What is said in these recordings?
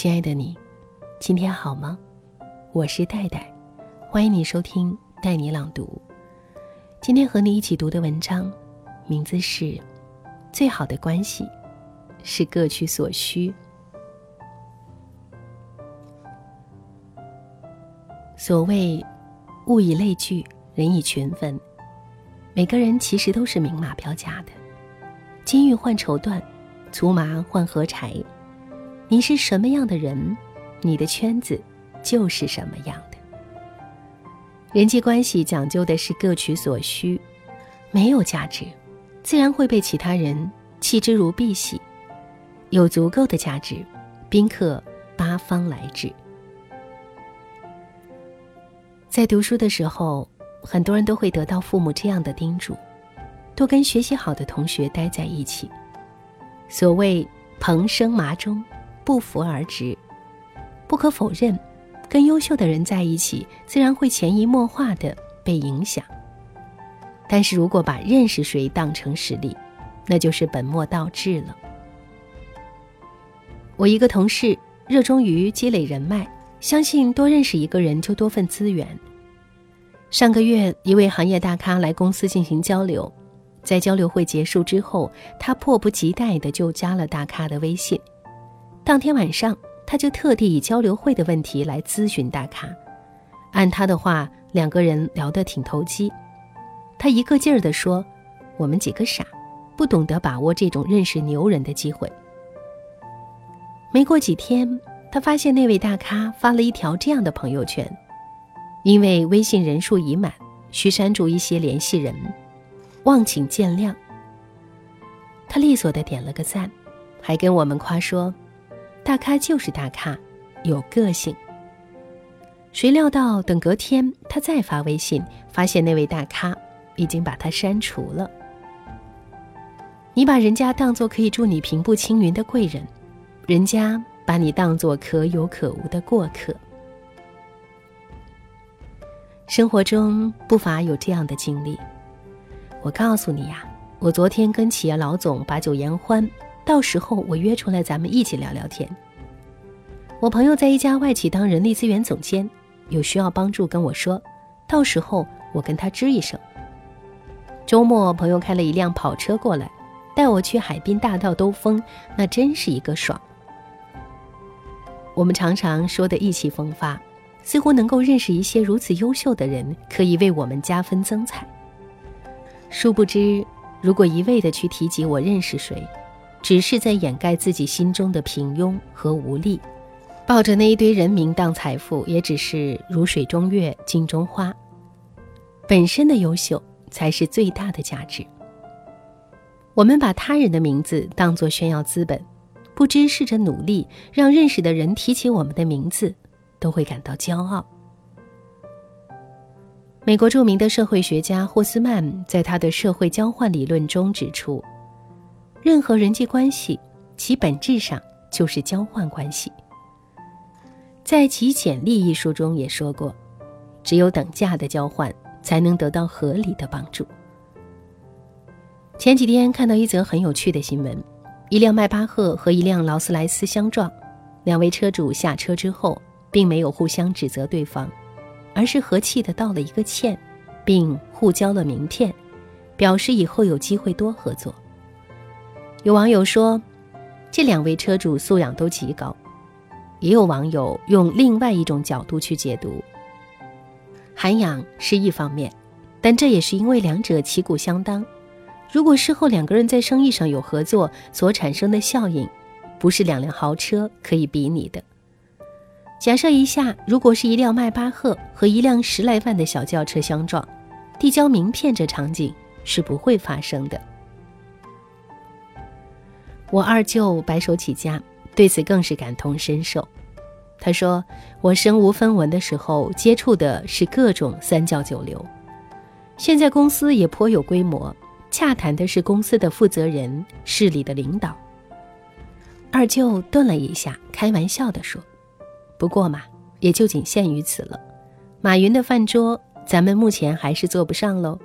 亲爱的你，今天好吗？我是戴戴，欢迎你收听带你朗读。今天和你一起读的文章，名字是《最好的关系是各取所需》。所谓物以类聚，人以群分，每个人其实都是明码标价的，金玉换绸缎，粗麻换禾柴。你是什么样的人，你的圈子就是什么样的。人际关系讲究的是各取所需，没有价值，自然会被其他人弃之如敝屣；有足够的价值，宾客八方来至。在读书的时候，很多人都会得到父母这样的叮嘱：多跟学习好的同学待在一起。所谓蓬生麻中。不服而直，不可否认，跟优秀的人在一起，自然会潜移默化的被影响。但是如果把认识谁当成实力，那就是本末倒置了。我一个同事热衷于积累人脉，相信多认识一个人就多份资源。上个月，一位行业大咖来公司进行交流，在交流会结束之后，他迫不及待的就加了大咖的微信。当天晚上，他就特地以交流会的问题来咨询大咖。按他的话，两个人聊得挺投机。他一个劲儿地说：“我们几个傻，不懂得把握这种认识牛人的机会。”没过几天，他发现那位大咖发了一条这样的朋友圈：“因为微信人数已满，需删除一些联系人，望请见谅。”他利索地点了个赞，还跟我们夸说。大咖就是大咖，有个性。谁料到等隔天他再发微信，发现那位大咖已经把他删除了。你把人家当做可以助你平步青云的贵人，人家把你当做可有可无的过客。生活中不乏有这样的经历。我告诉你呀，我昨天跟企业老总把酒言欢。到时候我约出来，咱们一起聊聊天。我朋友在一家外企当人力资源总监，有需要帮助跟我说，到时候我跟他吱一声。周末朋友开了一辆跑车过来，带我去海滨大道兜风，那真是一个爽。我们常常说的意气风发，似乎能够认识一些如此优秀的人，可以为我们加分增彩。殊不知，如果一味的去提及我认识谁，只是在掩盖自己心中的平庸和无力，抱着那一堆人名当财富，也只是如水中月、镜中花。本身的优秀才是最大的价值。我们把他人的名字当作炫耀资本，不知试着努力让认识的人提起我们的名字，都会感到骄傲。美国著名的社会学家霍斯曼在他的社会交换理论中指出。任何人际关系，其本质上就是交换关系。在《极简利》一书中也说过，只有等价的交换，才能得到合理的帮助。前几天看到一则很有趣的新闻：一辆迈巴赫和一辆劳斯莱斯相撞，两位车主下车之后，并没有互相指责对方，而是和气的道了一个歉，并互交了名片，表示以后有机会多合作。有网友说，这两位车主素养都极高。也有网友用另外一种角度去解读：涵养是一方面，但这也是因为两者旗鼓相当。如果事后两个人在生意上有合作，所产生的效应，不是两辆豪车可以比拟的。假设一下，如果是一辆迈巴赫和一辆十来万的小轿车相撞，递交名片这场景是不会发生的。我二舅白手起家，对此更是感同身受。他说：“我身无分文的时候，接触的是各种三教九流。现在公司也颇有规模，洽谈的是公司的负责人、市里的领导。”二舅顿了一下，开玩笑地说：“不过嘛，也就仅限于此了。马云的饭桌，咱们目前还是坐不上喽。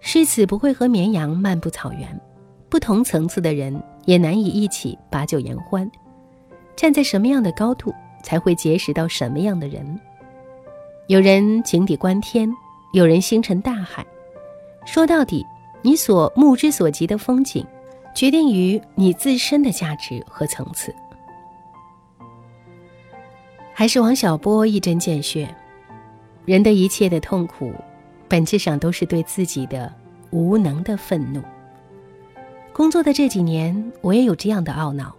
狮子不会和绵羊漫步草原。”不同层次的人也难以一起把酒言欢，站在什么样的高度，才会结识到什么样的人。有人井底观天，有人星辰大海。说到底，你所目之所及的风景，决定于你自身的价值和层次。还是王小波一针见血：人的一切的痛苦，本质上都是对自己的无能的愤怒。工作的这几年，我也有这样的懊恼：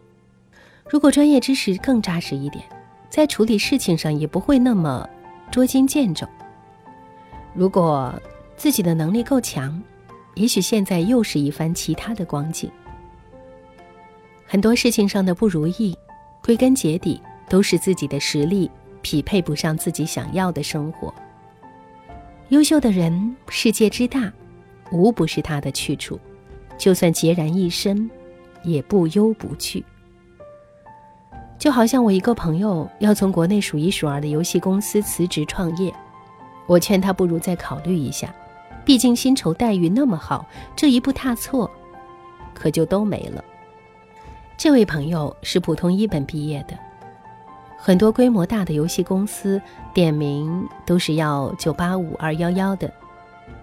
如果专业知识更扎实一点，在处理事情上也不会那么捉襟见肘。如果自己的能力够强，也许现在又是一番其他的光景。很多事情上的不如意，归根结底都是自己的实力匹配不上自己想要的生活。优秀的人，世界之大，无不是他的去处。就算孑然一身，也不忧不惧。就好像我一个朋友要从国内数一数二的游戏公司辞职创业，我劝他不如再考虑一下。毕竟薪酬待遇那么好，这一步踏错，可就都没了。这位朋友是普通一本毕业的，很多规模大的游戏公司点名都是要九八五二幺幺的，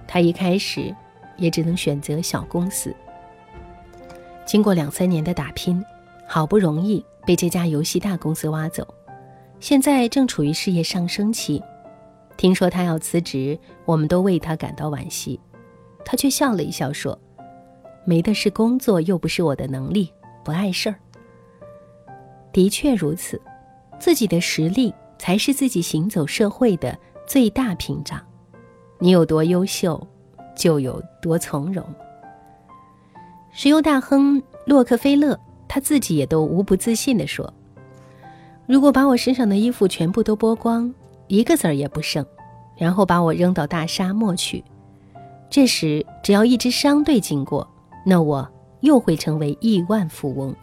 他一开始也只能选择小公司。经过两三年的打拼，好不容易被这家游戏大公司挖走，现在正处于事业上升期。听说他要辞职，我们都为他感到惋惜。他却笑了一笑说：“没的是工作，又不是我的能力，不碍事儿。”的确如此，自己的实力才是自己行走社会的最大屏障。你有多优秀，就有多从容。石油大亨洛克菲勒他自己也都无不自信地说：“如果把我身上的衣服全部都剥光。”一个子儿也不剩，然后把我扔到大沙漠去。这时，只要一支商队经过，那我又会成为亿万富翁。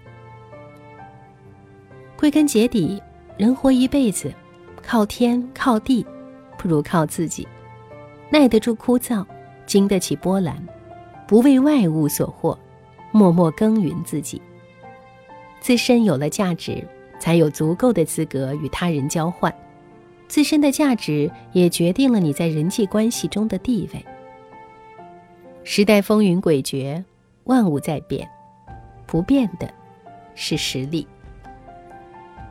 归根结底，人活一辈子，靠天靠地，不如靠自己。耐得住枯燥，经得起波澜，不为外物所惑，默默耕耘自己。自身有了价值，才有足够的资格与他人交换。自身的价值也决定了你在人际关系中的地位。时代风云诡谲，万物在变，不变的是实力。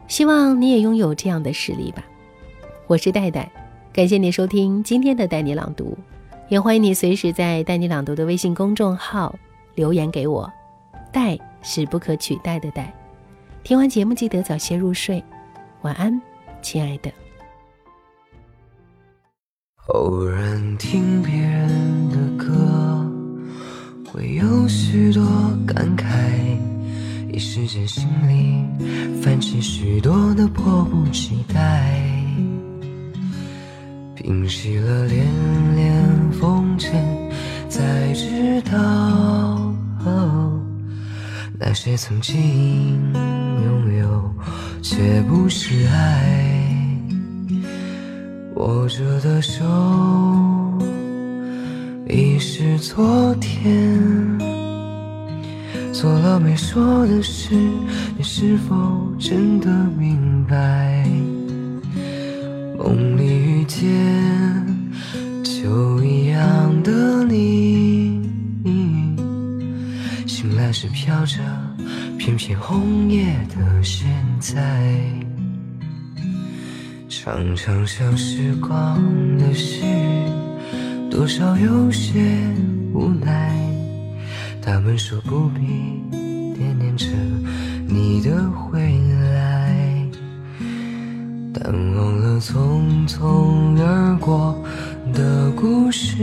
希望你也拥有这样的实力吧。我是戴戴，感谢你收听今天的带你朗读，也欢迎你随时在带你朗读的微信公众号留言给我。戴是不可取代的戴。听完节目记得早些入睡，晚安，亲爱的。偶然听别人的歌，会有许多感慨，一时间心里泛起许多的迫不及待。平息了连连风尘，才知道那些曾经拥有，却不是爱。握着的手已是昨天，做了没说的事，你是否真的明是飘着片片红叶的现在。常常想时光的事，多少有些无奈。他们说不必惦念着你的回来，但忘了匆匆而过的故事。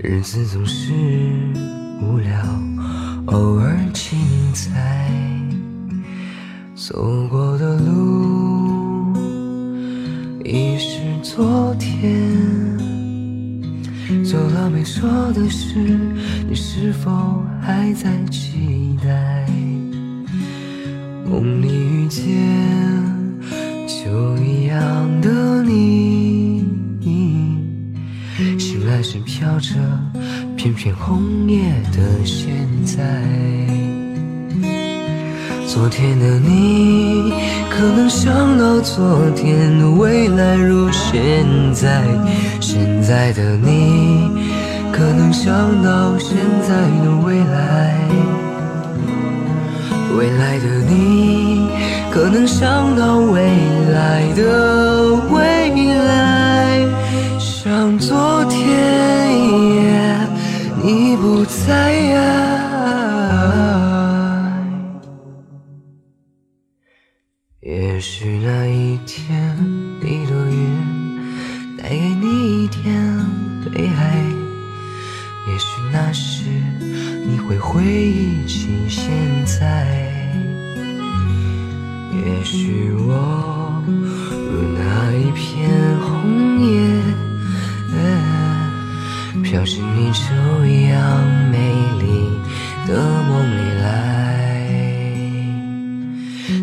日子总是无聊，偶尔精彩。走过的路已是昨天，做了没说的事，你是否还在期待？梦里遇见就一样的你，醒来时飘着片片红叶的现在。昨天的你，可能想到昨天的未来如现在；现在的你，可能想到现在的未来；未来的你，可能想到未来的未来。像昨天，你不在。也许那一天，一朵云带给你一点悲哀。也许那时，你会回忆起现在。也许我如那一片像是你就一样美丽的梦里来。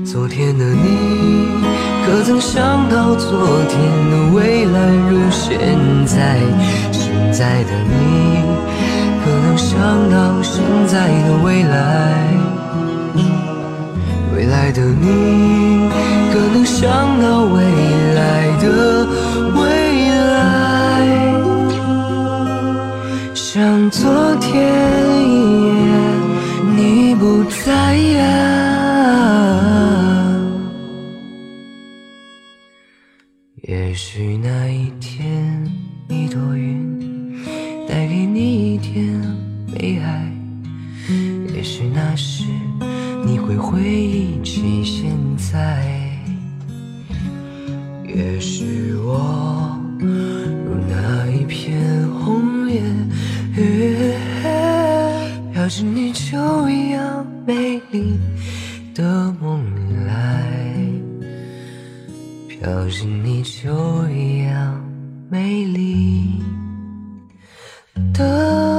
昨天的你，可曾想到昨天的未来如现在？现在的你，可能想到现在的未来？未来的你，可能想到未昨天一夜，你不在呀。也许那一天，一朵云带给你一点悲哀。也许那时，你会回忆起现在。也许我飘进你就一样美丽的梦来。飘进你就一样美丽的